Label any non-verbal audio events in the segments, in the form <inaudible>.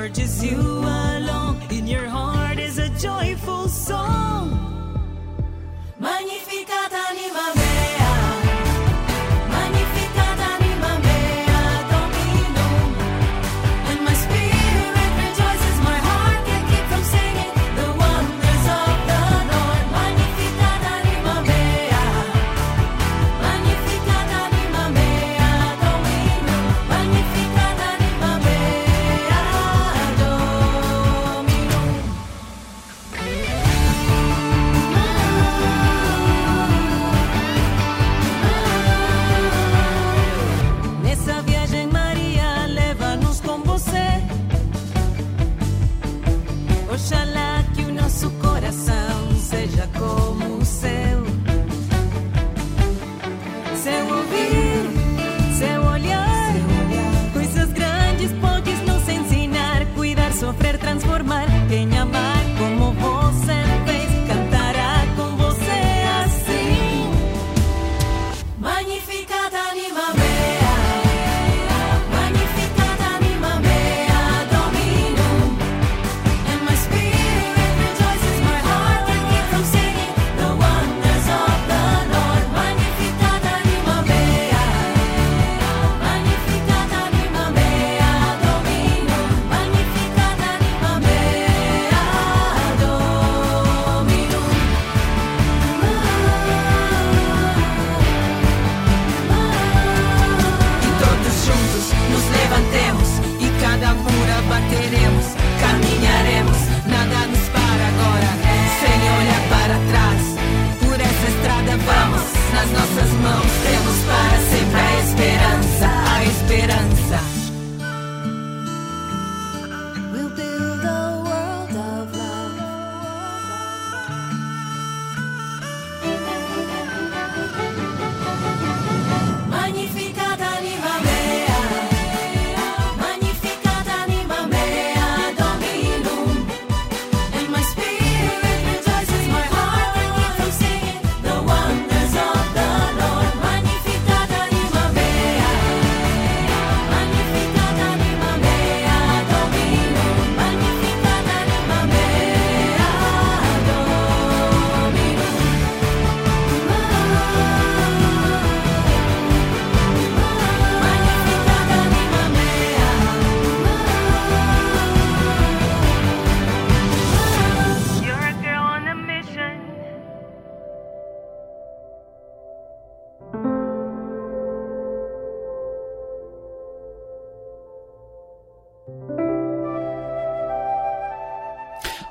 urges you along. In your heart is a joyful song.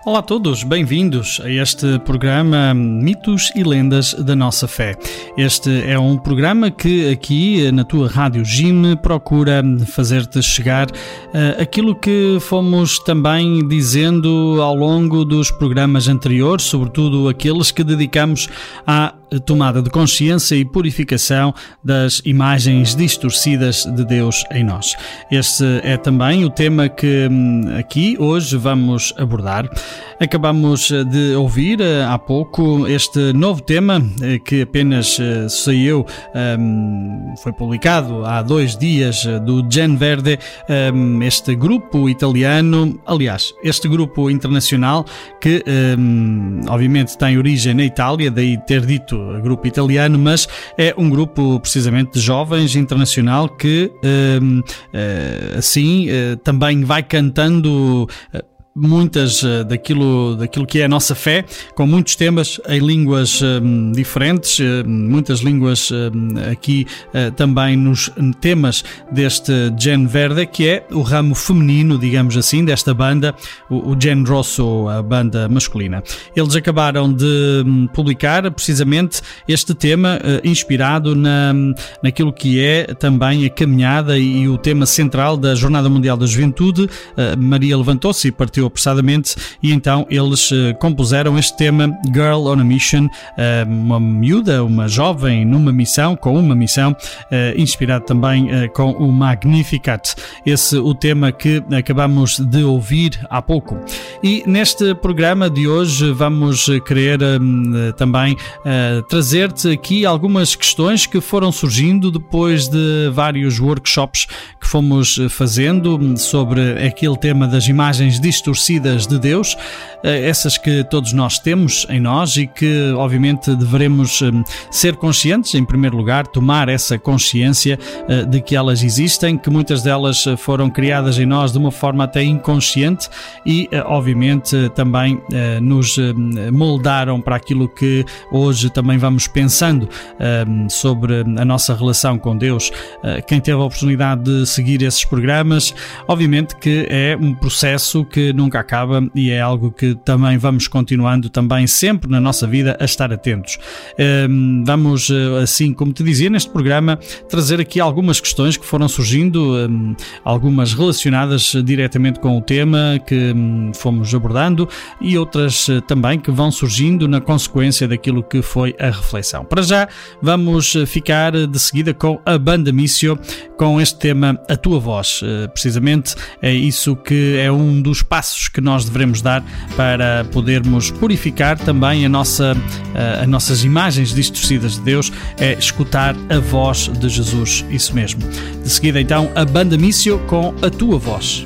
Olá a todos, bem-vindos a este programa Mitos e Lendas da Nossa Fé. Este é um programa que aqui na tua Rádio Jim procura fazer-te chegar uh, aquilo que fomos também dizendo ao longo dos programas anteriores, sobretudo aqueles que dedicamos à tomada de consciência e purificação das imagens distorcidas de Deus em nós. Este é também o tema que hum, aqui hoje vamos abordar. Acabamos de ouvir eh, há pouco este novo tema eh, que apenas eh, saiu, hum, foi publicado há dois dias do Gen Verde, hum, este grupo italiano, aliás, este grupo internacional que obviamente tem origem na Itália, daí ter dito grupo italiano, mas é um grupo precisamente de jovens internacional que hum, eh, assim eh, também vai cantando eh, muitas eh, daquilo, daquilo que é a nossa fé, com muitos temas em línguas hum, diferentes, eh, muitas línguas aqui eh, também nos temas deste Gen Verde, que é o ramo feminino, digamos assim, desta banda, o, o Gen Rosso, a banda masculina. Eles acabaram de hum, publicar precisamente este tema eh, inspirado na, naquilo que é também a caminhada e o tema central da Jornada Mundial da Juventude. Eh, Maria levantou-se e partiu apressadamente e então eles compuseram este tema Girl on a Mission, uma miúda, uma jovem numa missão, com uma missão, inspirado também com o Magnificat. Esse o tema que acabamos de ouvir há pouco. E neste programa de hoje vamos querer também trazer-te aqui algumas questões que foram surgindo depois de vários workshops que fomos fazendo sobre aquele tema das imagens distorcidas de Deus, uh, essas que todos nós temos em nós e que obviamente devemos um, ser conscientes, em primeiro lugar, tomar essa consciência uh, de que elas existem, que muitas delas foram criadas em nós de uma forma até inconsciente e, obviamente, também nos moldaram para aquilo que hoje também vamos pensando sobre a nossa relação com Deus. Quem teve a oportunidade de seguir esses programas, obviamente que é um processo que nunca acaba e é algo que também vamos continuando também sempre na nossa vida a estar atentos. Um, vamos, ah, assim como te dizia neste programa, trazer aqui algumas questões que foram surgindo, um, algumas relacionadas diretamente com o tema que um, fomos abordando e outras também que vão surgindo na consequência daquilo que foi a reflexão. Para já, vamos ficar de seguida com a banda Missio, com este tema A Tua Voz. Eh, precisamente é isso que é um dos passos que nós devemos dar para podermos purificar também a nossa, eh, as nossas imagens distorcidas de Deus, é escutar a voz de Jesus, isso mesmo. De seguida, então, a banda Missio com A Tua Voz.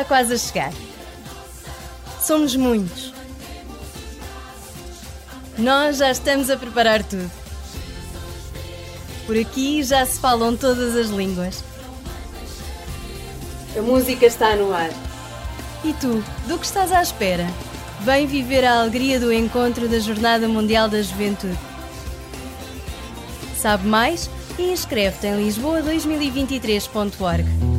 está quase a chegar. Somos muitos. Nós já estamos a preparar tudo. Por aqui já se falam todas as línguas. A música está no ar. E tu, do que estás à espera? Vem viver a alegria do encontro da Jornada Mundial da Juventude. Sabe mais? E inscreve-te em lisboa2023.org.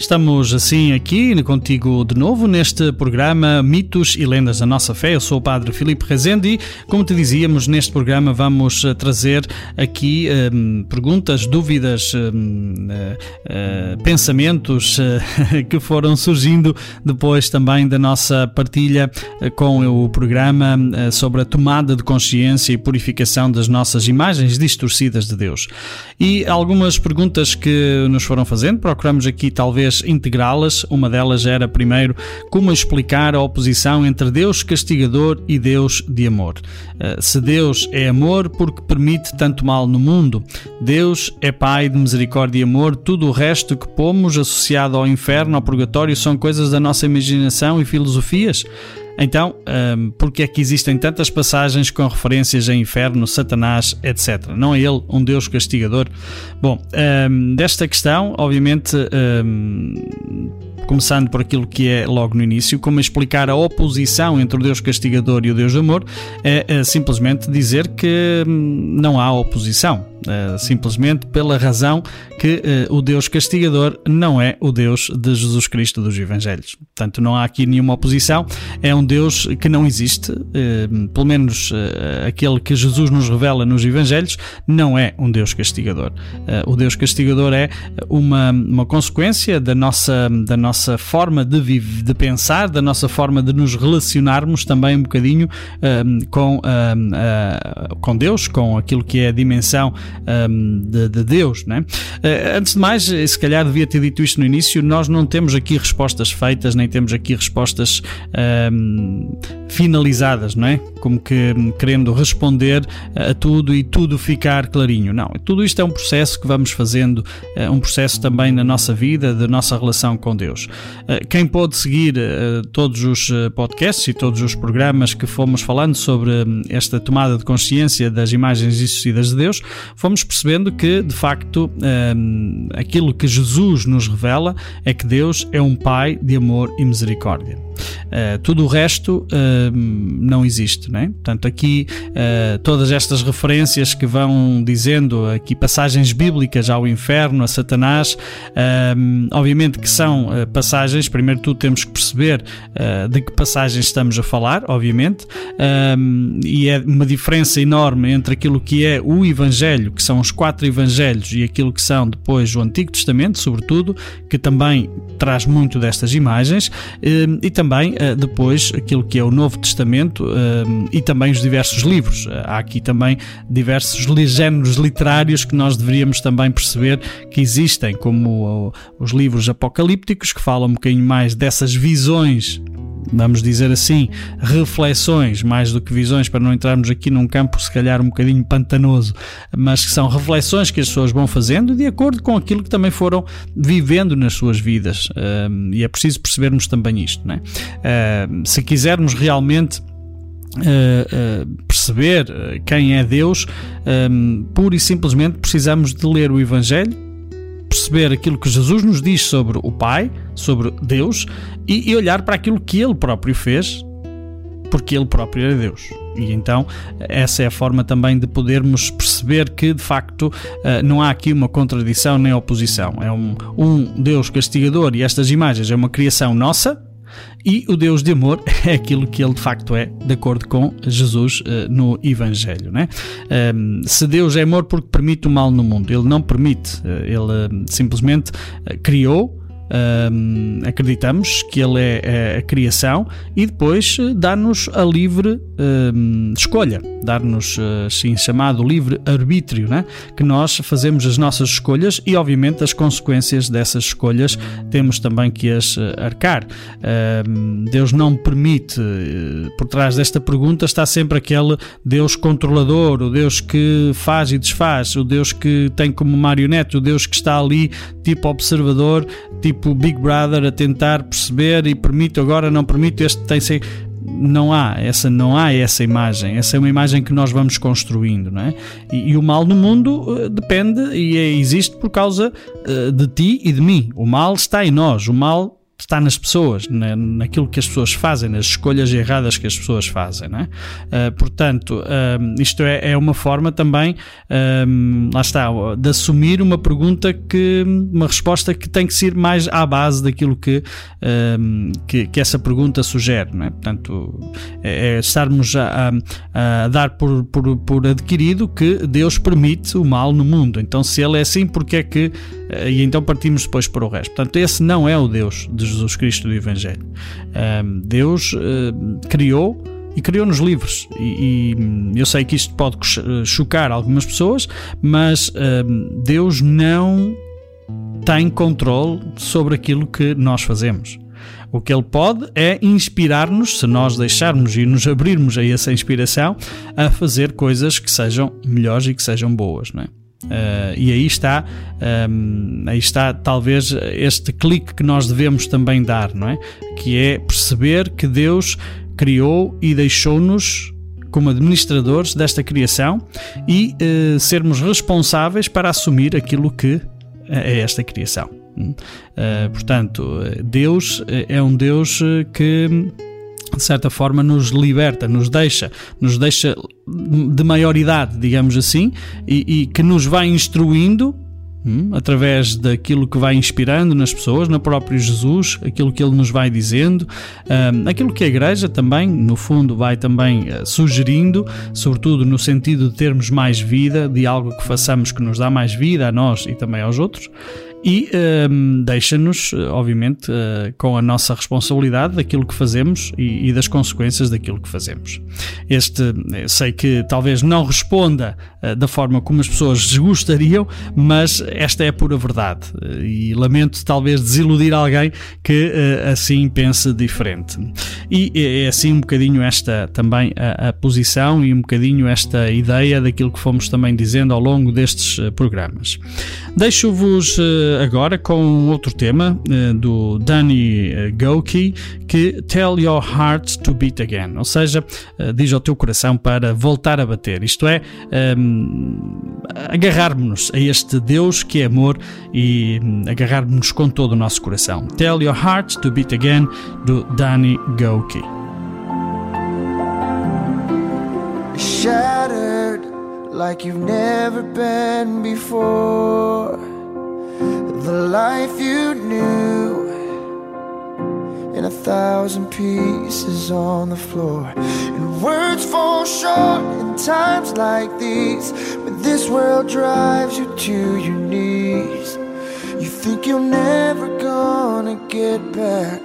Estamos assim aqui contigo de novo neste programa Mitos e Lendas da Nossa Fé. Eu sou o Padre Filipe Rezende e, como te dizíamos, neste programa vamos eh, trazer aqui um, perguntas, dúvidas, um, uh, uh, pensamentos <laughs> que foram surgindo depois também da nossa partilha com o programa sobre a tomada de consciência e purificação das nossas imagens distorcidas de Deus. E algumas perguntas que nos foram fazendo, procuramos aqui talvez integrá-las. Uma delas era, primeiro, como explicar a oposição entre Deus castigador e Deus de amor. Eh, se Deus é amor, porque permite tanto mal no mundo? Deus é Pai de misericórdia e amor, tudo o resto que pomos associado ao inferno, ao purgatório, são coisas da nossa imaginação e filosofias? Então, um, porque é que existem tantas passagens com referências a inferno, Satanás, etc? Não é ele um Deus castigador? Bom, um, desta questão, obviamente, um, começando por aquilo que é logo no início, como explicar a oposição entre o Deus castigador e o Deus amor, é, é simplesmente dizer que hum, não há oposição. É, simplesmente pela razão que é, o Deus castigador não é o Deus de Jesus Cristo dos Evangelhos. Portanto, não há aqui nenhuma oposição, é um Deus que não existe, é, pelo menos aquele que Jesus nos revela nos Evangelhos, não é um Deus castigador. O Deus castigador é uma, uma consequência da nossa, da nossa nossa forma de, viver, de pensar, da nossa forma de nos relacionarmos também um bocadinho um, com, um, uh, com Deus, com aquilo que é a dimensão um, de, de, Deus. Né? Uh, antes de mais, se calhar devia ter dito isto no início, nós não temos aqui respostas feitas, nem temos aqui respostas finalizadas, não é? Como que querendo responder a tudo e tudo ficar clarinho. Não, tudo isto é um processo que vamos fazendo, é um processo também na nossa vida, da nossa relação com Deus. Eh, quem pode seguir eh, todos os eh, podcasts e todos os programas que fomos falando sobre hum, esta tomada de consciência das imagens distorcidas de Deus, fomos percebendo que, de facto, hum, aquilo que Jesus nos revela é que Deus é um Pai de amor e misericórdia. Tudo o resto hum, não existe, não é? Portanto, aqui todas estas referências que vão dizendo aqui passagens bíblicas ao inferno, a Satanás, obviamente que são passagens, primeiro tudo temos que perceber uh, de que passagens estamos a falar, obviamente, um, e é uma diferença enorme entre aquilo que é o Evangelho, que são os quatro Evangelhos, e aquilo que são depois o Antigo Testamento, sobretudo, que também traz muito destas imagens, um, e também uh, depois aquilo que é o Novo Testamento um, e também os diversos livros. Uh, há aqui também diversos géneros literários que nós deveríamos também perceber que existem, como os livros apocalípticos que falam um bocadinho mais dessas visões vamos dizer assim, reflexões, mais do que visões, para não entrarmos aqui num campo se calhar um bocadinho pantanoso, mas que são reflexões que as pessoas vão fazendo de acordo com aquilo que também foram vivendo nas suas vidas. e é preciso percebermos também isto. Não é? se quisermos realmente Uh, uh, perceber quem é Deus, um, pura e simplesmente precisamos de ler o Evangelho, perceber aquilo que Jesus nos diz sobre o Pai, sobre Deus, e, olhar para aquilo que Ele próprio fez, porque Ele próprio é Deus. E então, essa é a forma também de podermos perceber que, de facto, eh, não há aqui uma contradição nem oposição. É um, um Deus castigador e estas imagens é uma criação nossa, e o Deus de amor <laughs> é aquilo que ele de facto é, de acordo com Jesus uh, no Evangelho. Né? Um, se Deus é amor porque permite o mal no mundo, ele não permite, uh, ele uh, simplesmente criou um, acreditamos que ele é, é, a criação e depois eh, dá-nos a livre um, escolha, dar-nos eh, assim chamado livre arbítrio, né? que nós fazemos as nossas escolhas e obviamente as consequências dessas escolhas temos também que as eh, arcar. Um, Deus não permite, por trás desta pergunta está sempre aquele Deus controlador, o Deus que faz e desfaz, o Deus que tem como marionete, o Deus que está ali tipo observador, tipo tipo Big Brother a tentar perceber e permito agora, não permito, este tem ser não há essa não há essa imagem essa é uma imagem que nós vamos construindo não é? e, e o mal no mundo uh, depende e é, existe por causa uh, de ti e de mim o mal está em nós o mal está nas pessoas, na, naquilo que as pessoas fazem, nas escolhas erradas que as pessoas fazem. Não é? Uh, portanto, uh, isto é, é, uma forma também, uh, lá está, de assumir uma pergunta que, uma resposta que tem que ser mais à base daquilo que, que, que, essa pergunta sugere. Não é? Portanto, é, é estarmos a, a, a dar por, por, por, adquirido que Deus permite o mal no mundo. Então, se ele é assim, porque é que. E então partimos depois para o resto. Portanto, esse não é o Deus de Jesus Cristo do Evangelho. Deus criou e criou-nos livres. E, e, eu sei que isto pode chocar algumas pessoas, mas Deus não tem controle sobre aquilo que nós fazemos. O que ele pode é inspirar-nos, se nós deixarmos e nos abrirmos a essa inspiração, a fazer coisas que sejam melhores e que sejam boas, não é? Uh, e aí está, um, aí está talvez este clique que nós devemos também dar, não é? Que é perceber que Deus criou e deixou-nos como administradores desta criação e uh, sermos responsáveis para assumir aquilo que é esta criação. Uh, portanto, Deus é um Deus que de certa forma nos liberta, nos deixa, nos deixa de maioridade, digamos assim, e, e que nos vai instruindo hum, através daquilo que vai inspirando nas pessoas, no próprio Jesus, aquilo que ele nos vai dizendo, um, aquilo que a Igreja também, no fundo, vai também uh, sugerindo, sobretudo no sentido de termos mais vida, de algo que façamos que nos dá mais vida a nós e também aos outros e um, deixa-nos, obviamente, uh, com a nossa responsabilidade daquilo que fazemos e, e, das consequências daquilo que fazemos. Este, sei que talvez não responda uh, da forma como as pessoas gostariam, mas esta é a pura verdade. Uh, e lamento talvez desiludir alguém que assim pense diferente. E é, é assim um bocadinho esta também a, a, posição e um bocadinho esta ideia daquilo que fomos também dizendo ao longo destes programas. Deixo-vos agora com outro tema uh, do Danny eh, Goki que Tell Your Heart to Beat Again, ou seja, diz ao teu coração para voltar a bater. Isto é, um, agarrarmos-nos a este Deus que é amor e um, agarrarmos-nos com todo o nosso coração. Tell Your Heart to Beat Again do Danny Goki. Shattered like you've never been before. The life you knew in a thousand pieces on the floor. And words fall short in times like these, when this world drives you to your knees. You think you're never gonna get back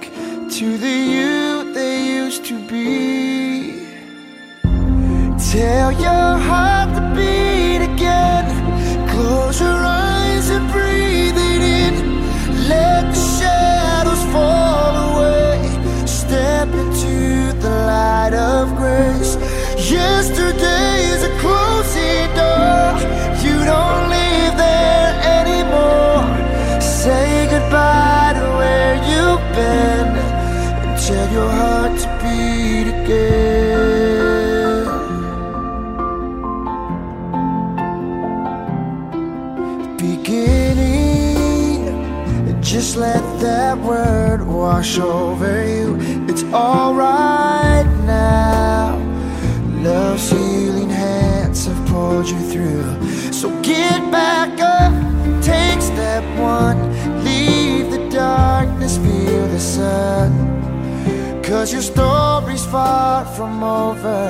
to the you they used to be. Tell your heart to beat again. Close your eyes of grace. Yesterday is a closing door. You don't live there anymore. Say goodbye to where you've been and tell your heart to beat again. Beginning. Just let that word wash over you. It's alright Love's healing hands have pulled you through. So get back up, take step one. Leave the darkness, feel the sun. Cause your story's far from over,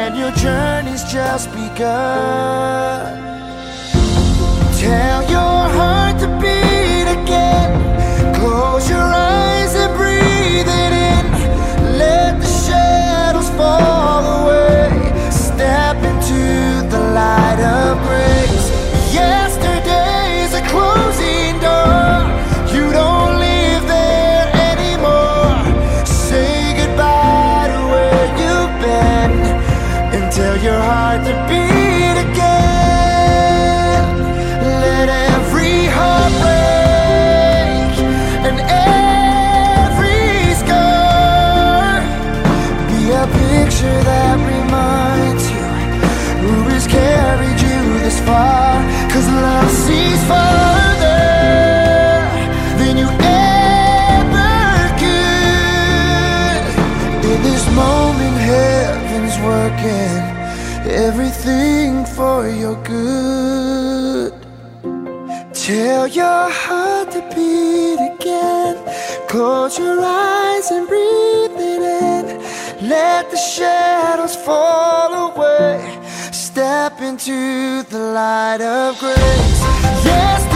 and your journey's just begun. Tell your heart to beat again. Close your eyes and breathe it in. Let the shadows fall away light of grace. Yeah. For your good. Tell your heart to beat again. Close your eyes and breathe it in. Let the shadows fall away. Step into the light of grace. Yesterday's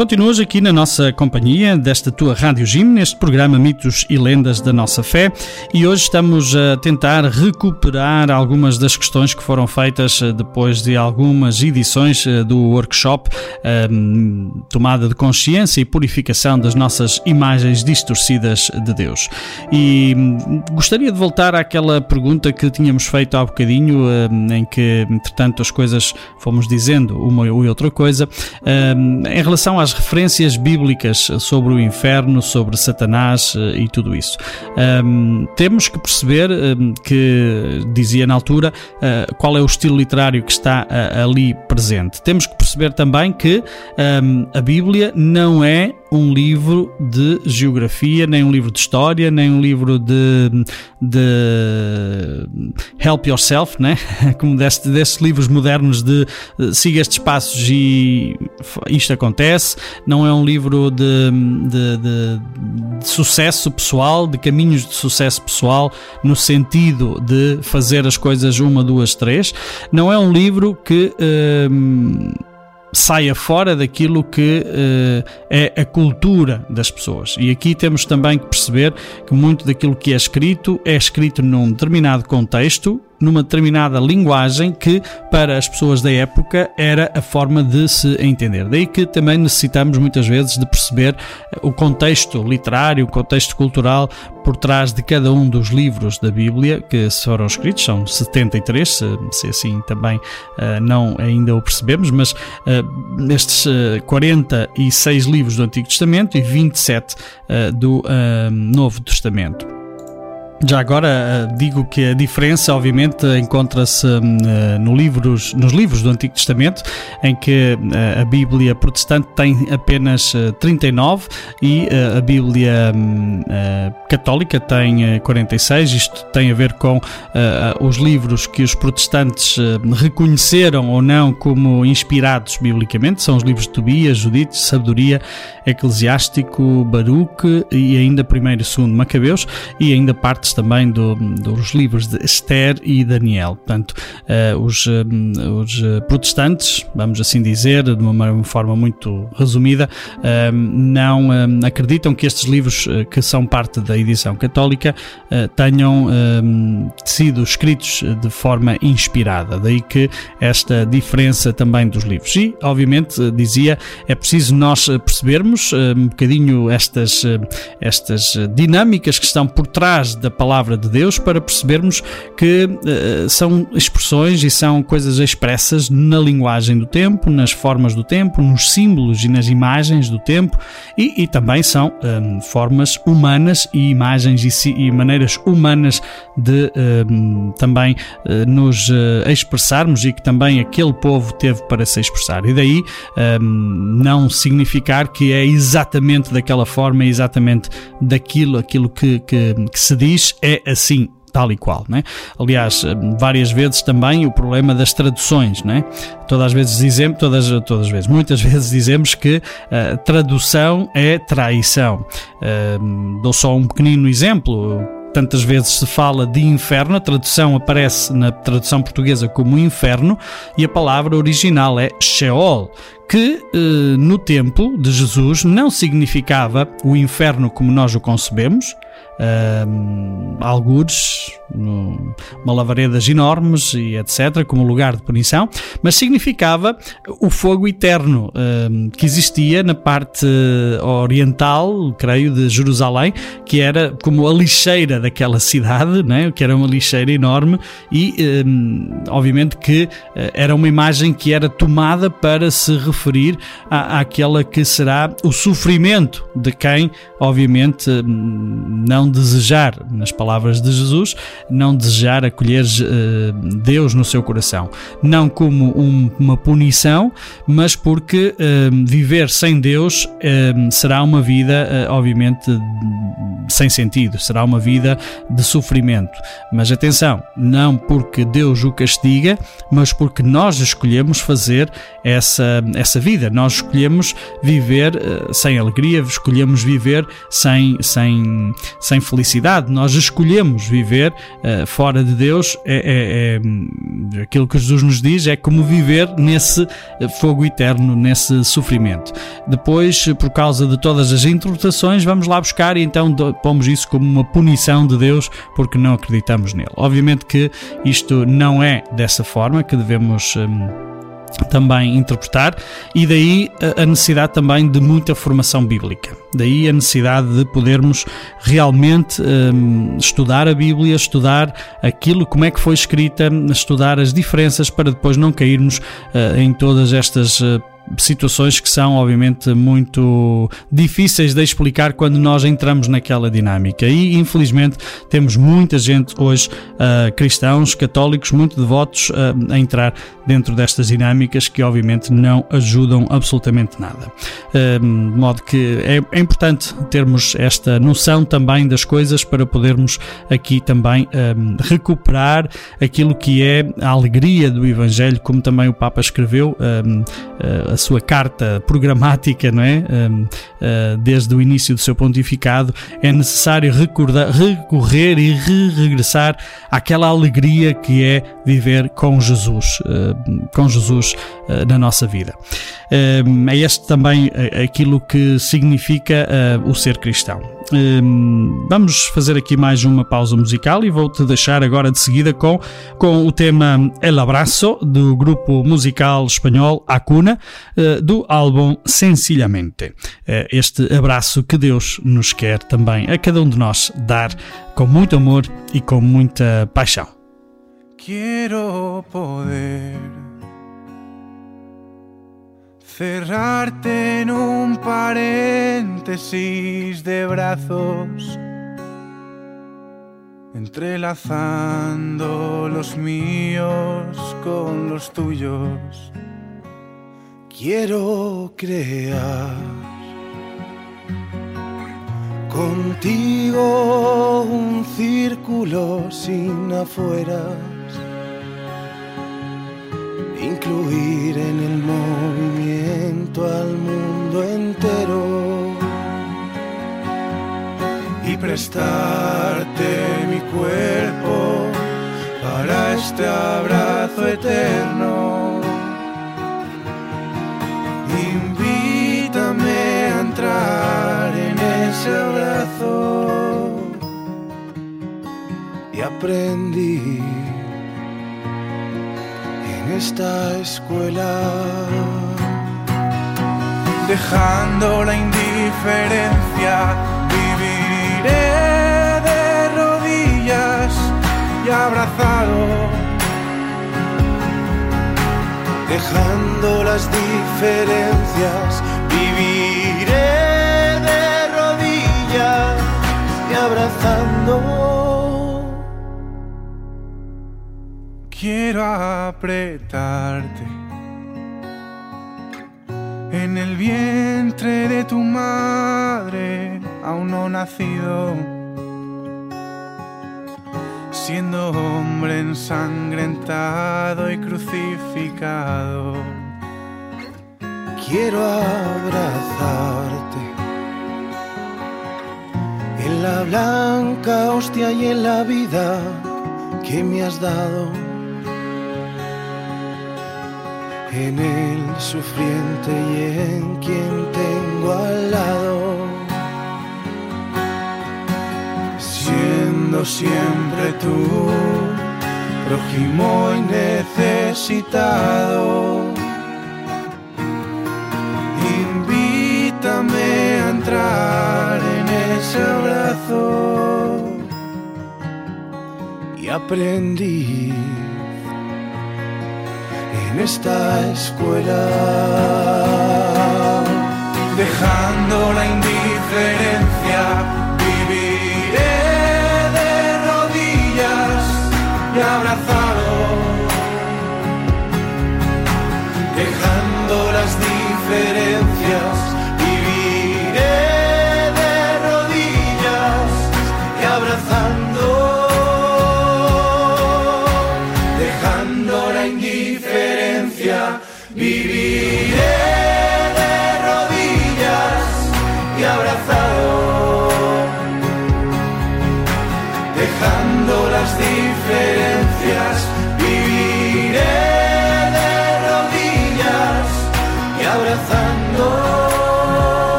Continuas aqui na nossa companhia, desta tua Rádio Jim, neste programa Mitos e Lendas da Nossa Fé, e hoje estamos a tentar recuperar algumas das questões que foram feitas eh, depois de algumas edições eh, do workshop ehm, Tomada de Consciência e Purificação das Nossas Imagens Distorcidas de Deus. E hum, gostaria de voltar àquela pergunta que tínhamos feito há bocadinho, ehm, em que, entretanto, as coisas fomos dizendo uma e outra coisa, ehm, em relação às referências bíblicas sobre o inferno, sobre Satanás eh, e tudo isso. Um, temos que perceber um, que, dizia na altura, uh, qual é o estilo literário que está uh, ali presente. Temos que perceber também que um, a Bíblia não é um livro de geografia, nem um livro de história, nem um livro de, de help yourself, né? <laughs> como deste, destes livros modernos de uh, siga estes passos e isto acontece. Não é um livro de, de, de, de sucesso pessoal, de caminhos de sucesso pessoal, no sentido de fazer as coisas uma, duas, três. Não é um livro que. Um, saia fora daquilo que uh, é a cultura das pessoas. E aqui temos também que perceber que muito daquilo que é escrito é escrito num determinado contexto numa determinada linguagem que, para as pessoas da época, era a forma de se entender. Daí que também necessitamos muitas vezes de perceber o contexto literário, o contexto cultural por trás de cada um dos livros da Bíblia que foram escritos, são 73, se, se assim também uh, não ainda o percebemos, mas uh, estes uh, 46 livros do Antigo Testamento e 27 do Novo Testamento. Já agora eh, digo que a diferença, obviamente, encontra-se eh, no livros, nos livros do Antigo Testamento, em que eh, a Bíblia protestante tem apenas 39 e a Bíblia hum, católica tem 46. Isto tem a ver com os livros que os protestantes reconheceram ou não como inspirados biblicamente. São os livros de Tobias, Judite, Sabedoria, Eclesiástico, Baruque e ainda 1 e 2 Macabeus e ainda partes também do, dos livros de Esther e Daniel. Portanto, uh, os, uh, os protestantes, vamos assim dizer, de uma forma muito resumida, não acreditam que estes livros que são parte da edição católica tenham sido escritos de forma inspirada. Daí que esta diferença também dos livros. E, obviamente, dizia, é preciso nós percebermos um bocadinho estas, estas dinâmicas que estão por trás da palavra de Deus para percebermos que uh, são expressões e são coisas expressas na linguagem do tempo, nas formas do tempo, nos símbolos e nas imagens do tempo e, e também são um, ehm, formas humanas e imagens e, e maneiras humanas de um, ehm, também uh, nos uh, expressarmos e que também aquele povo teve para se expressar. E daí um, não significar que é exatamente daquela forma, exatamente daquilo aquilo que, que, que se diz é assim tal e qual, né? Aliás, várias vezes também o problema das traduções, né? Todas as vezes dizemos, todas, todas as vezes, muitas <laughs> vezes dizemos que uh, tradução é traição. Uh, dou só um pequenino exemplo. Tantas vezes se fala de inferno, a tradução aparece na tradução portuguesa como inferno e a palavra original é Sheol, que uh, no tempo de Jesus não significava o inferno como nós o concebemos, um, algures, uma lavaredas enormes e etc., como lugar de punição, mas significava o fogo eterno que existia na parte oriental, creio, de Jerusalém, que era como a lixeira daquela cidade, né? que era uma lixeira enorme e, obviamente, que eh, era uma imagem que era tomada para se referir à, àquela que será o sofrimento de quem, obviamente, não desejar, nas palavras de Jesus, não desejar acolher uh, Deus no seu coração. Não como um, uma punição, mas porque uh, viver sem Deus uh, será uma vida, obviamente, sem sentido, será uma vida de sofrimento. Mas atenção, não porque Deus o castiga, mas porque nós escolhemos fazer essa, essa vida. Nós escolhemos viver sem alegria, escolhemos viver sem, sem, sem felicidade. Nós escolhemos viver uh, fora de Deus. É, é, é, aquilo que Jesus nos diz é como viver nesse eh, fogo eterno, nesse sofrimento. Depois, por causa de todas as interpretações, vamos lá buscar e então pomos isso como uma punição de Deus porque não acreditamos nele. Obviamente que isto não é dessa forma que devemos. Um, também interpretar, e daí a necessidade também de muita formação bíblica. Daí a necessidade de podermos realmente um, estudar a Bíblia, estudar aquilo, como é que foi escrita, estudar as diferenças para depois não cairmos uh, em todas estas uh, situações que são, obviamente, muito difíceis de explicar quando nós entramos naquela dinâmica. E, infelizmente, temos muita gente hoje, uh, cristãos, católicos, muito devotos, uh, a entrar dentro destas dinâmicas que, obviamente, não ajudam absolutamente nada. Uh, de modo que é, é, importante termos esta noção também das coisas para podermos aqui também recuperar aquilo que é a alegria do Evangelho, como também o Papa escreveu sua carta programática, não é? Uh, desde o início do seu pontificado, é necessário recordar, recorrer e re regressar àquela alegria que é viver com Jesus, uh, com Jesus uh, na nossa vida. é este também aquilo que significa o ser cristão. Hum, vamos fazer aqui mais uma pausa musical e vou-te deixar agora de seguida com, com o tema El Abraço do grupo musical espanhol Acuna eh, do álbum Sencillamente. Eh, este abraço que Deus nos quer também a cada um de nós dar com muito amor e com muita paixão. Quiero poder cerrarte en un paréntesis de brazos, entrelazando los míos con los tuyos. Quiero crear contigo un círculo sin afueras incluir en el movimiento al mundo entero y prestarte mi cuerpo para este abrazo eterno. Invítame a entrar en ese abrazo y aprendí en esta escuela, dejando la indiferencia, viviré de rodillas y abrazado, dejando las diferencias, viviré de rodillas y abrazando. Quiero apretarte en el vientre de tu madre, aún no nacido, siendo hombre ensangrentado y crucificado. Quiero abrazarte en la blanca hostia y en la vida que me has dado en el sufriente y en quien tengo al lado, siendo siempre tú, prójimo y necesitado. Invítame a entrar en ese abrazo y aprendí en esta escuela, dejando la indiferencia, viviré de rodillas y abrazado, dejando las diferencias,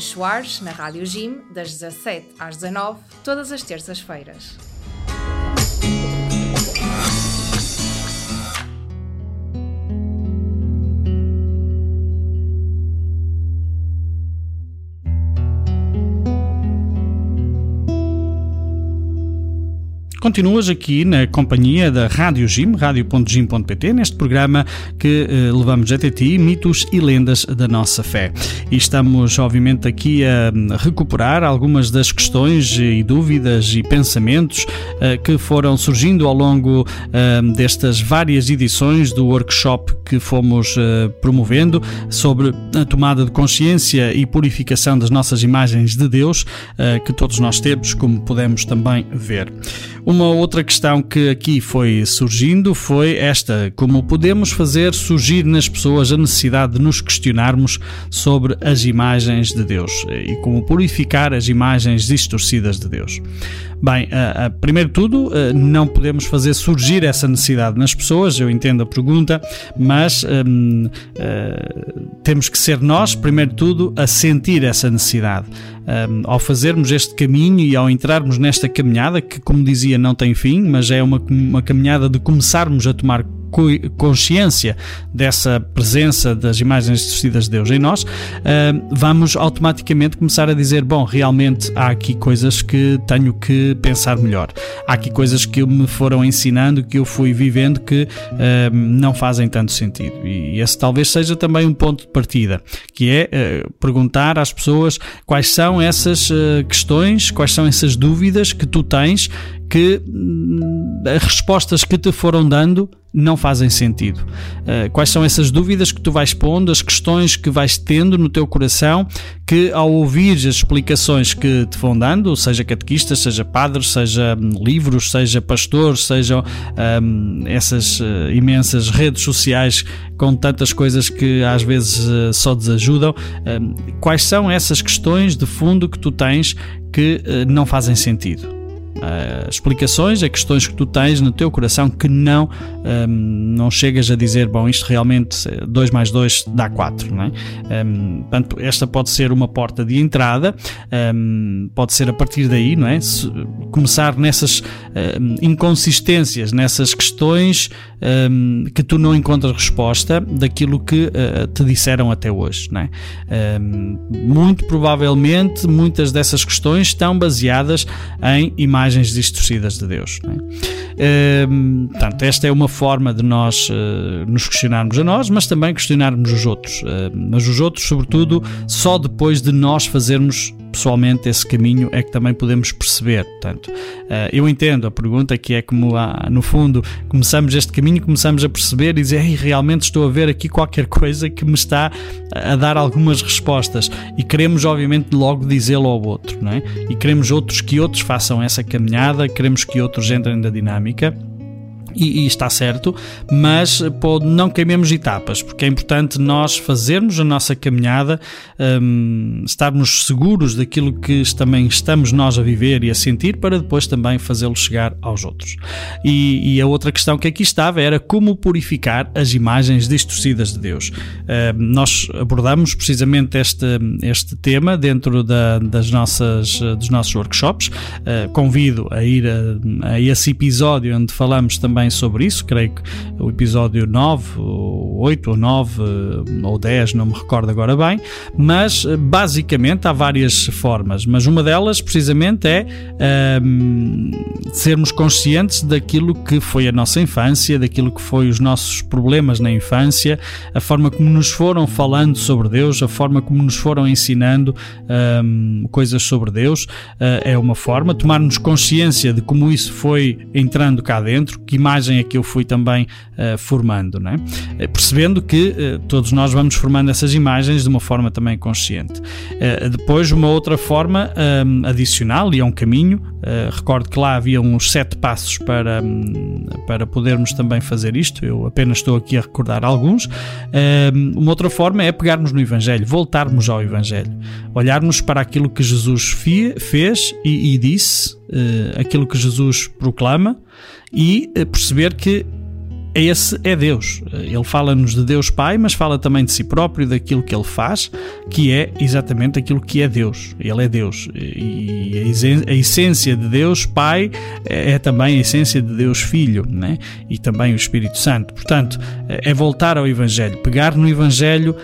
Soares, na Rádio Gym, das 17 às 19, todas as terças-feiras. Continuas aqui na companhia da Rádio Jim, radio.jim.pt, neste programa que eh, levamos até ti, mitos e lendas da nossa fé. E estamos, obviamente, aqui a recuperar algumas das questões e dúvidas e pensamentos eh, que foram surgindo ao longo eh, destas várias edições do workshop que fomos eh, promovendo sobre a tomada de consciência e purificação das nossas imagens de Deus, eh, que todos nós temos, como podemos também ver. Uma outra questão que aqui foi surgindo foi esta: como podemos fazer surgir nas pessoas a necessidade de nos questionarmos sobre as imagens de Deus e como purificar as imagens distorcidas de Deus? Bem, uh, uh, primeiro de tudo, uh, não podemos fazer surgir essa necessidade nas pessoas, eu entendo a pergunta, mas um, temos que ser nós, primeiro de tudo, a sentir essa necessidade. Um, ao fazermos este caminho e ao entrarmos nesta caminhada, que, como dizia, não tem fim, mas é uma, uma caminhada de começarmos a tomar consciência dessa presença das imagens distorcidas de Deus em nós, vamos automaticamente começar a dizer: bom, realmente há aqui coisas que tenho que pensar melhor. Há aqui coisas que me foram ensinando, que eu fui vivendo que não fazem tanto sentido. E esse talvez seja também um ponto de partida, que é eh, perguntar às pessoas quais são essas eh, questões, quais são essas dúvidas que tu tens que hum, as respostas que te foram dando não fazem sentido. Uh, quais são essas dúvidas que tu vais pondo, as questões que vais tendo no teu coração, que ao ouvir as explicações que te vão dando, seja catequistas, seja padres, seja hum, livros, seja pastores, sejam um, essas uh, imensas redes sociais com tantas coisas que às vezes uh, só desajudam, hum, quais são essas questões de fundo que tu tens que não fazem sentido? Uh, explicações a questões que tu tens no teu coração que não, um, ehm, não chegas a dizer, bom, isto realmente 2 mais 2 dá 4. Não é? um, ehm, portanto, esta pode ser uma porta de entrada, um, ehm, pode ser a partir daí, não é? Se, começar nessas inconsistências, nessas questões que tu não encontras resposta daquilo que uh, te disseram até hoje. Não é? muito provavelmente, muitas dessas questões estão baseadas em imagens imagens distorcidas de Deus. É? Uh, portanto, esta é uma forma de nós uh, nos questionarmos a nós, mas também questionarmos os outros. Uh, mas os outros, sobretudo, só depois de nós fazermos pessoalmente esse caminho é que também podemos perceber. Portanto, eh, eu entendo a pergunta que é como, no fundo, começamos este caminho, começamos a perceber e dizer, realmente estou a ver aqui qualquer coisa que me está a dar algumas respostas e queremos, obviamente, logo dizê-lo ao outro, não é? E queremos outros que outros façam essa caminhada, queremos que outros entrem na dinâmica e, e, está certo, mas pode, não queimemos etapas, porque é importante nós fazermos a nossa caminhada, um, estarmos seguros daquilo que também estamos nós a viver e a sentir, para depois também fazê-lo chegar aos outros. E, e, a outra questão que aqui estava era como purificar as imagens distorcidas de Deus. Uh, nós abordamos precisamente este, este tema dentro da, das nossas, dos nossos workshops. Uh, convido a ir a, a esse episódio onde falamos também também sobre isso, creio que o episódio 9, 8 ou 9 ou 10, não me recordo agora bem, mas basicamente há várias formas, mas uma delas precisamente é um, sermos conscientes daquilo que foi a nossa infância, daquilo que foi os nossos problemas na infância, a forma como nos foram falando sobre Deus, a forma como nos foram ensinando um, coisas sobre Deus, uh, é uma forma, tomarmos consciência de como isso foi entrando cá dentro, que imagem imagem é que eu fui também uh, formando, né? percebendo que uh, todos nós vamos formando essas imagens de uma forma também consciente. Uh, depois, uma outra forma um, adicional, e é um caminho, recordo que lá havia uns sete passos para, um, para podermos também fazer isto, eu apenas estou aqui a recordar alguns. uma outra forma é pegarmos no Evangelho, voltarmos ao Evangelho, olharmos para aquilo que Jesus fez e, e disse, aquilo que Jesus proclama e eh, perceber que esse é Deus. Ele fala-nos de Deus Pai, mas fala também de si próprio, daquilo que ele faz, que é exatamente aquilo que é Deus. Ele é Deus. E a essência de Deus Pai é também a essência de Deus Filho, né? e também o Espírito Santo. Portanto, é voltar ao Evangelho, pegar no Evangelho,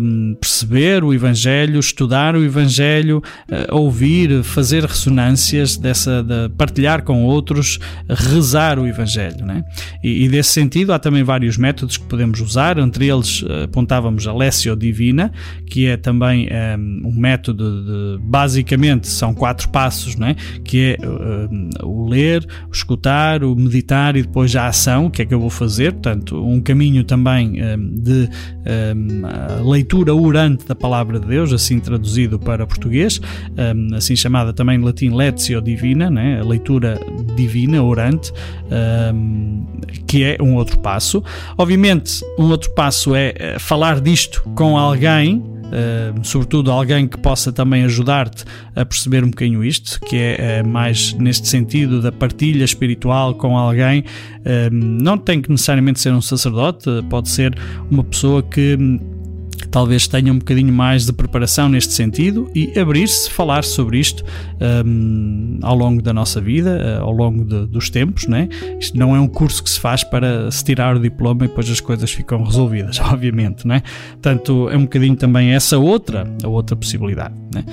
hum, perceber o Evangelho, estudar o Evangelho, eh, ouvir, fazer ressonâncias dessa, de partilhar com outros, rezar o Evangelho. Né? E, e desse sentido, há também vários métodos que podemos usar, entre eles eh, apontávamos a Lécio Divina, que é também um, um método de, basicamente, são quatro passos, né? que é um, o ler, o escutar, o meditar e depois a ação, que é que eu vou fazer, portanto, um caminho também um, de leitura orante da palavra de Deus, assim traduzido para português, assim chamada também em latim Lectio Divina, né? a leitura divina, orante, que é um outro passo. Obviamente, um outro passo é eh, falar disto com alguém, Uh, sobretudo alguém que possa também ajudar-te a perceber um bocadinho isto, que é uh, mais neste sentido da partilha espiritual com alguém. Não tem que necessariamente ser um sacerdote, pode ser uma pessoa que talvez tenha um bocadinho mais de preparação neste sentido e abrir-se, falar sobre isto um, ao longo da nossa vida, uh, ao longo de, dos tempos. Né? Isto não é um curso que se faz para se tirar o diploma e depois as coisas ficam resolvidas, <laughs> obviamente. Né? Portanto, é um bocadinho também essa outra, a outra possibilidade. Né?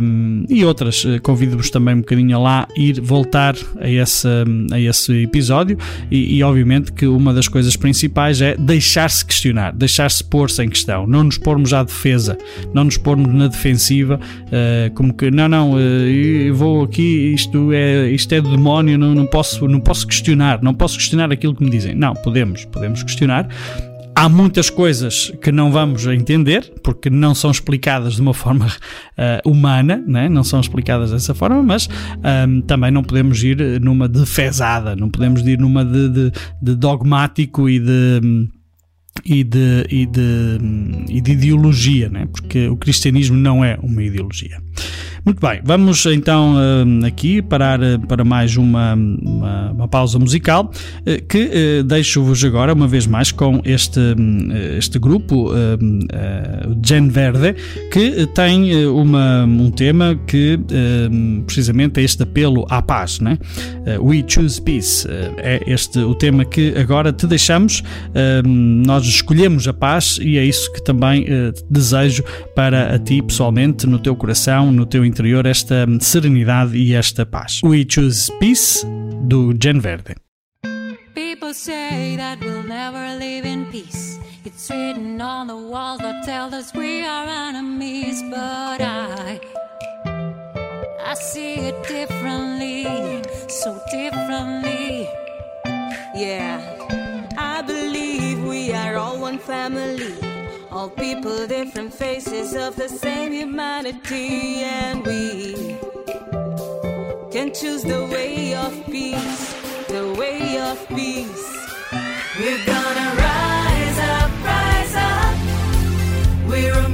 Um, e outras, uh, convido-vos também um bocadinho a lá ir voltar a esse, a esse episódio e, e obviamente que uma das coisas principais é deixar-se questionar, deixar-se pôr-se em questão não nos pormos à defesa, não nos pormos na defensiva, uh, como que não, não, uh, vou aqui, isto é, isto é do demónio, não, não, posso, não posso questionar, não posso questionar aquilo que me dizem. Não, podemos, podemos questionar. Há muitas coisas que não vamos entender, porque não são explicadas de uma forma uh, humana, né? não são explicadas dessa forma, mas um, também não podemos ir numa defesada, não podemos ir numa de, de, de dogmático e de. E de, e de, e de ideologia, né? porque o cristianismo não é uma ideologia. Muito bem, vamos então eh, aqui parar eh, para mais uma, uma, uma pausa musical eh, que deixo-vos agora uma vez mais com este, este grupo, Gen Verde, que tem uma, um tema que precisamente é este apelo à paz. Né? We Choose Peace é este o tema que agora te deixamos. Nós escolhemos a paz e é isso que também desejo para a ti pessoalmente, no teu coração, no teu interior esta serenidade e esta paz. We Choose Peace, do Gen Verde. People say that we'll never live in peace. It's written on the walls that tell us we are enemies, but I I see it differently, so differently. Yeah, I believe we are all one family. All people, different faces of the same humanity, and we can choose the way of peace, the way of peace. We're gonna rise up, rise up. We're a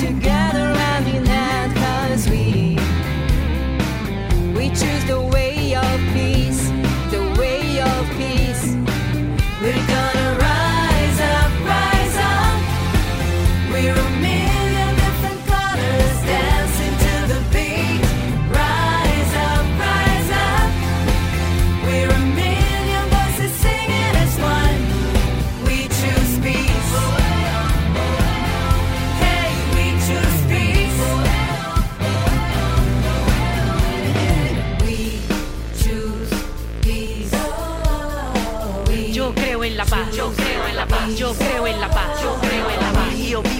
you go.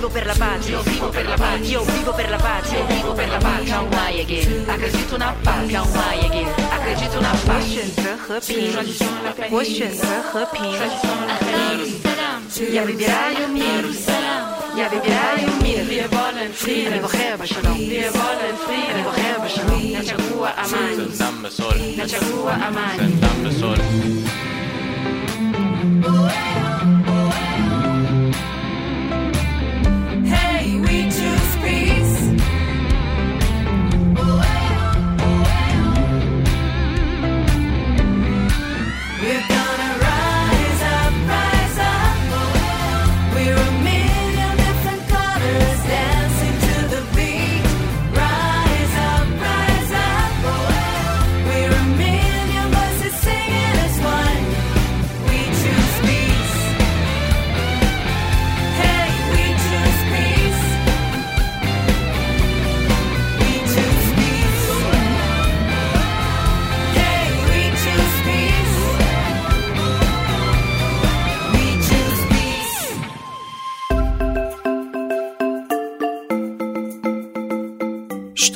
vivo per la pace, io vivo per la pace, io vivo per la pace, io vivo per la pace. Count my again, acredito na paz, count my again, acredito na paz. 我选择和平，我选择和平。Я выбираю мир, я выбираю мир. Они вахея башалом, они вахея башалом. Начагуа амани, начагуа амани. Сентам бесоль.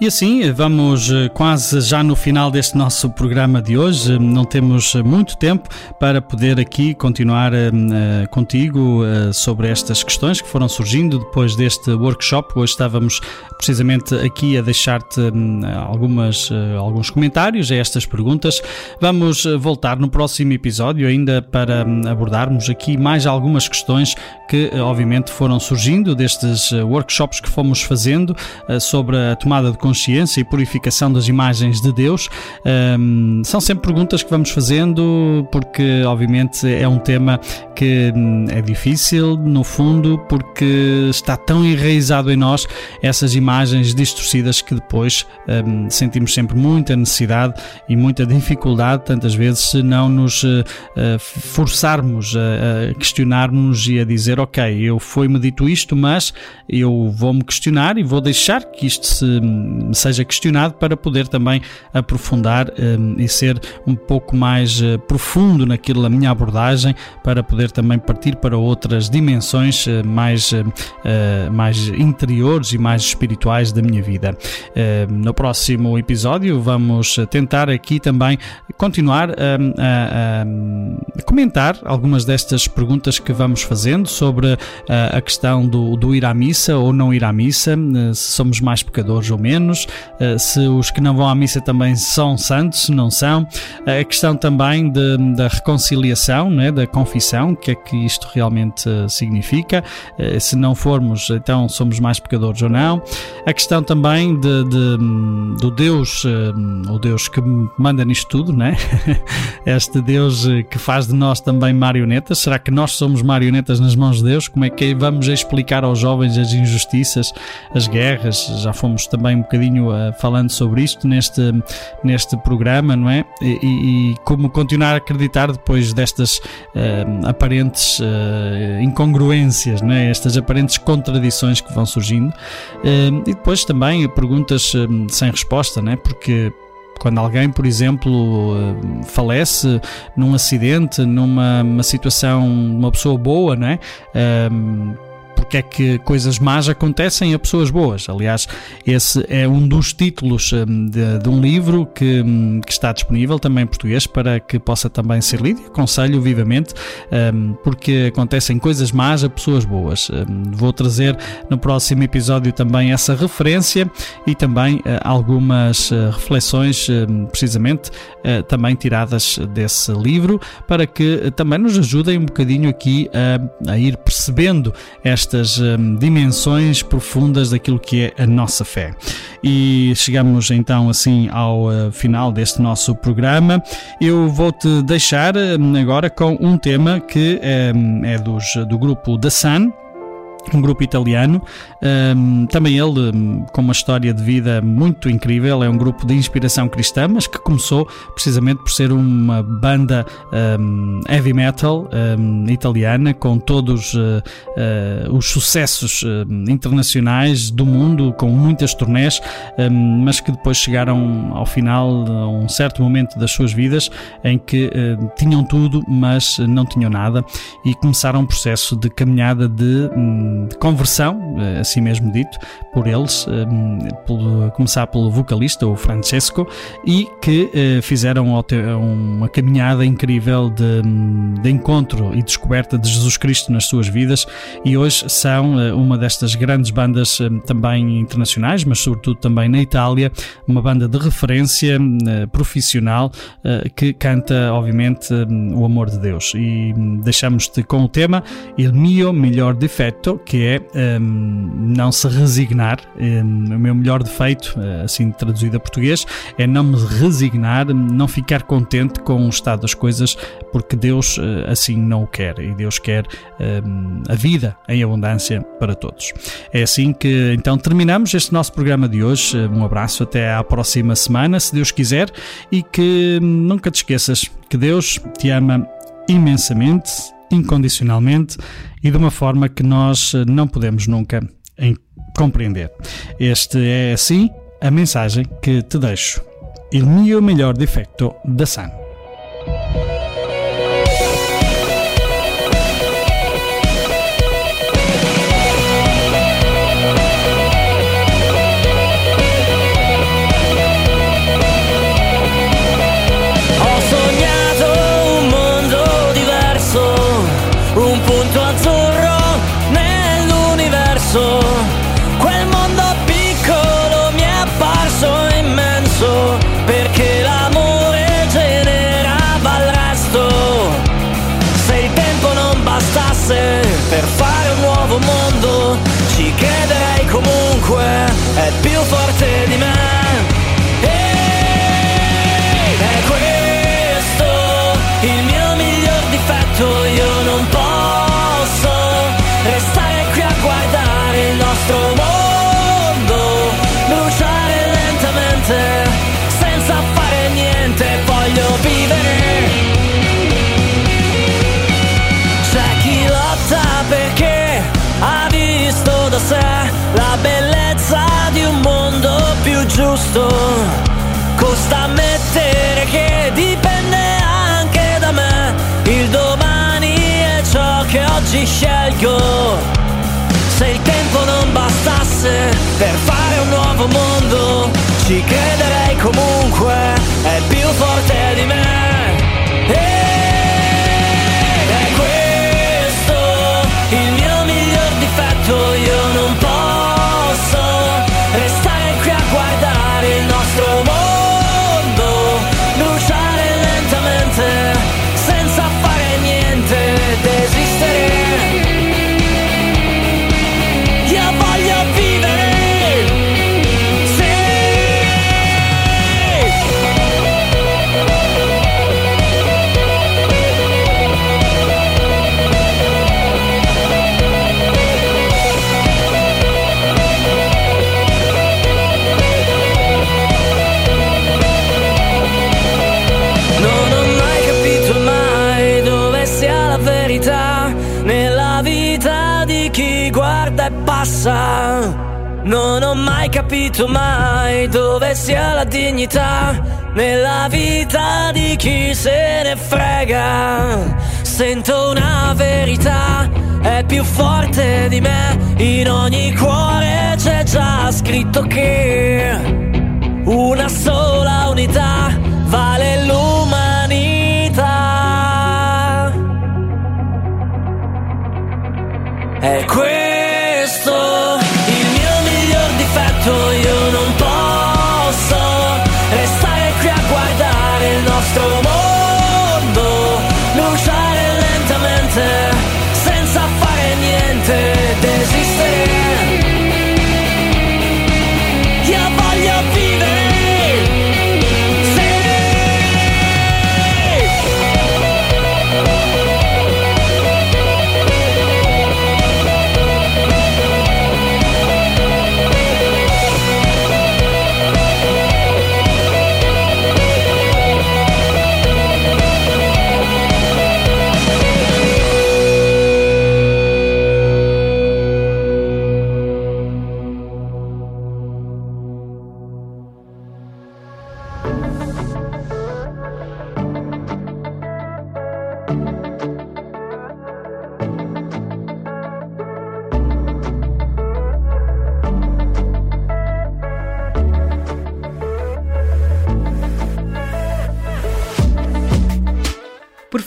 E assim, vamos eh, quase já no final deste nosso programa de hoje. Não temos muito tempo para poder aqui continuar eh, eh, contigo eh, sobre estas questões que foram surgindo depois deste workshop. Hoje estávamos precisamente aqui a deixar-te hum, algumas, eh, alguns comentários a estas perguntas. Vamos eh, voltar no próximo episódio ainda para hum, abordarmos aqui mais algumas questões que, eh, obviamente, foram surgindo destes eh, workshops que fomos fazendo eh, sobre a tomada de consciência e purificação das imagens de Deus. Um, são sempre perguntas que vamos fazendo porque, obviamente, é um tema que hum, é difícil, no fundo, porque está tão enraizado em nós essas imagens distorcidas que depois hum, sentimos sempre muita necessidade e muita dificuldade, tantas vezes, se não nos eh, forçarmos a, a questionarmos e a dizer: Ok, eu foi-me dito isto, mas eu vou-me questionar e vou deixar que isto se, me seja questionado para poder também aprofundar hum, e ser um pouco mais eh, profundo naquilo, a minha abordagem, para poder também partir para outras dimensões eh, mais, eh, mais interiores e mais espirituais da minha vida. No próximo episódio vamos tentar aqui também continuar hum, a, a- a comentar algumas destas perguntas que vamos fazendo sobre a questão do, do ir à missa ou não ir à missa, se somos mais pecadores ou menos, eh, se os que não vão à missa também são santos, se não são, a questão também de- da reconciliação, né, da confissão, o que é que isto realmente eh, significa, eh, se não formos, então somos mais pecadores ou não, a questão também de, de- do Deus, eh, o Deus que manda nisto tudo, né? <laughs> este Deus eh, que faz de nós também marionetas, será que nós somos marionetas nas mãos de Deus? Como é que vamos explicar aos jovens as injustiças, as guerras? Já fomos também um bocadinho eh, falando sobre isto neste, neste programa, não é? E, e- como continuar a acreditar depois destas eh, aparentes eh, incongruências, não é? Estas aparentes contradições que vão surgindo. E depois também perguntas sem resposta, não é? Porque quando alguém, por exemplo, falece num acidente, numa uma situação, uma pessoa boa, não é? Porque é que coisas más acontecem a pessoas boas. Aliás, esse é um dos títulos hum, de, de um livro que, hum, que está disponível também em português para que possa também ser lido. Aconselho vivamente, hum, porque acontecem coisas más a pessoas boas. Vou trazer no próximo episódio também essa referência e também eh, algumas eh, reflexões, precisamente, eh, também tiradas desse livro, para que também nos ajudem um bocadinho aqui a, a ir percebendo esta nestas hum, dimensões profundas daquilo que é a nossa fé. E chegamos então assim ao uh, final deste nosso programa. Eu vou-te deixar hum, agora com um tema que hum, é dos, do grupo The Sun um grupo italiano, um, também ele um, com uma história de vida muito incrível, é um grupo de inspiração cristã, mas que começou precisamente por ser uma banda um, heavy metal italiana com todos uh, uh, os sucessos uh, internacionais do mundo, com muitas turnés, mas que depois chegaram ao final, a um certo momento das suas vidas, em que tinham tudo, mas não tinham nada, e começaram um processo de caminhada de de conversão, eh, assim mesmo dito, por eles, eh, pelo, começar pelo vocalista, o Francesco, e que eh, fizeram uma caminhada incrível de, de encontro e descoberta de Jesus Cristo nas suas vidas e hoje são uma destas grandes bandas também internacionais, mas sobretudo também na Itália, uma banda de referência profissional que canta, obviamente, o amor de Deus. E hum, deixamos-te com o tema Il mio miglior difetto, que é um, não se resignar. Um, o meu melhor defeito, eh, assim traduzido a português, é não me resignar, não ficar contente com o estado das coisas, porque Deus eh, assim não o quer e Deus quer um, a vida em abundância para todos. É assim que então terminamos este nosso programa de hoje. Um abraço até à próxima semana, se Deus quiser, e que hum, nunca te esqueças que Deus te ama imensamente incondicionalmente e de uma forma que nós eh, não podemos nunca compreender. Este é, assim, a mensagem que te deixo. Il mio melhor defecto da Sun. Per fare un nuovo mondo ci crederei comunque è più forte di me. E Non ho mai capito mai dove sia la dignità nella vita di chi se ne frega. Sento una verità, è più forte di me, in ogni cuore c'è già scritto che una sola unità vale l'umanità. È questo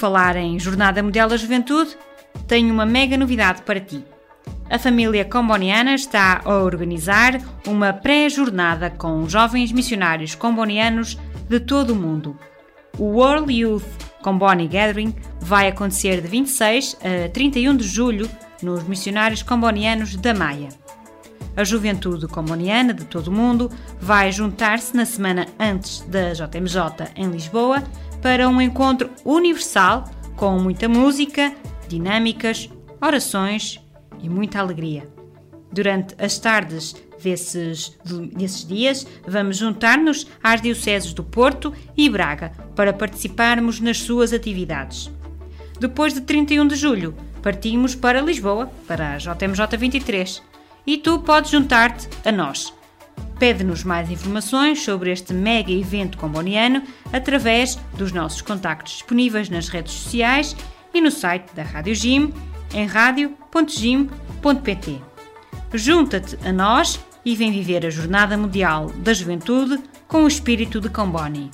falar em Jornada Mundial da Juventude, tenho uma mega novidade para ti. A família comboniana está a organizar uma pré-jornada com jovens missionários combonianos de todo o mundo. O World Youth Comboni Gathering vai acontecer de 26 a 31 de julho nos missionários combonianos da Maia. A juventude comboniana de todo o mundo vai juntar-se na semana antes da JMJ em Lisboa para um encontro universal com muita música, dinâmicas, orações e muita alegria. Durante as tardes desses, desses dias, vamos juntar-nos às dioceses do Porto e Braga para participarmos nas suas atividades. Depois de 31 de julho, partimos para Lisboa, para a JMJ 23, e tu podes juntar-te a nós. Pede-nos mais informações sobre este mega evento comboniano através dos nossos contactos disponíveis nas redes sociais e no site da Rádio Gym em radio.gym.pt. Junta-te a nós e vem viver a Jornada Mundial da Juventude com o espírito de Comboni.